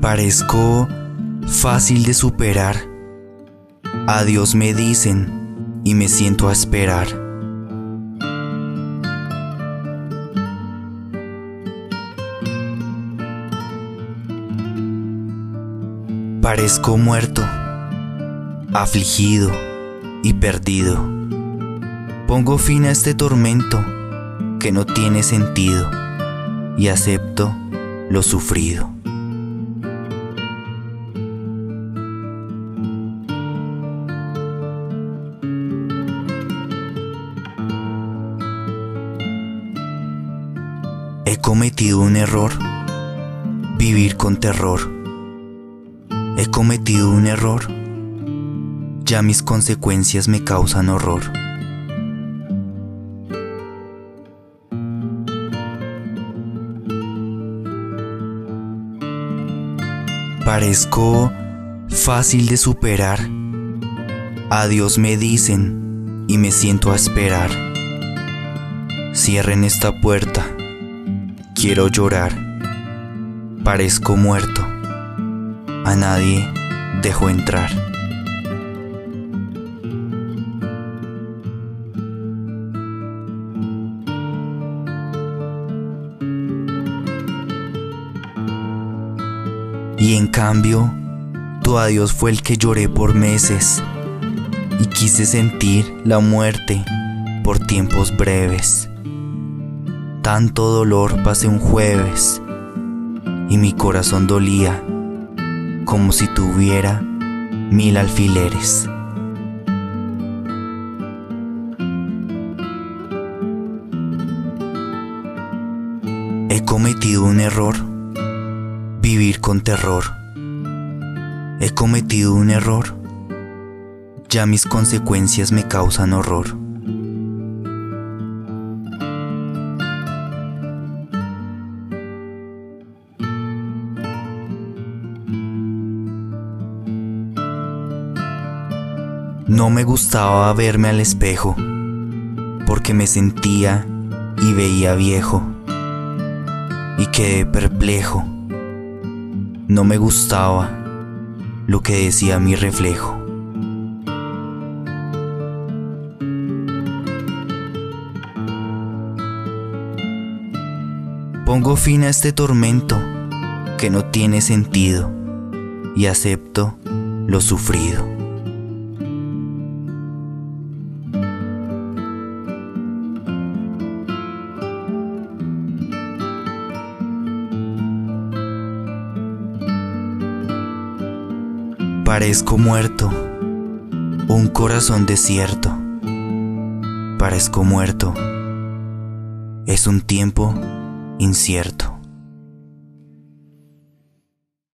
Parezco fácil de superar. Adiós me dicen y me siento a esperar. Parezco muerto, afligido y perdido. Pongo fin a este tormento que no tiene sentido y acepto lo sufrido. Cometido un error, vivir con terror. He cometido un error, ya mis consecuencias me causan horror. Parezco fácil de superar. Adiós me dicen y me siento a esperar. Cierren esta puerta Quiero llorar. Parezco muerto. A nadie dejo entrar. Y en cambio, tu adiós fue el que lloré por meses y quise sentir la muerte por tiempos breves tanto dolor pasé un jueves y mi corazón dolía como si tuviera mil alfileres. He cometido un error, vivir con terror. He cometido un error, ya mis consecuencias me causan horror. No me gustaba verme al espejo, porque me sentía y veía viejo, y quedé perplejo. No me gustaba lo que decía mi reflejo. Pongo fin a este tormento que no tiene sentido y acepto lo sufrido. Parezco muerto, un corazón desierto. Parezco muerto, es un tiempo incierto.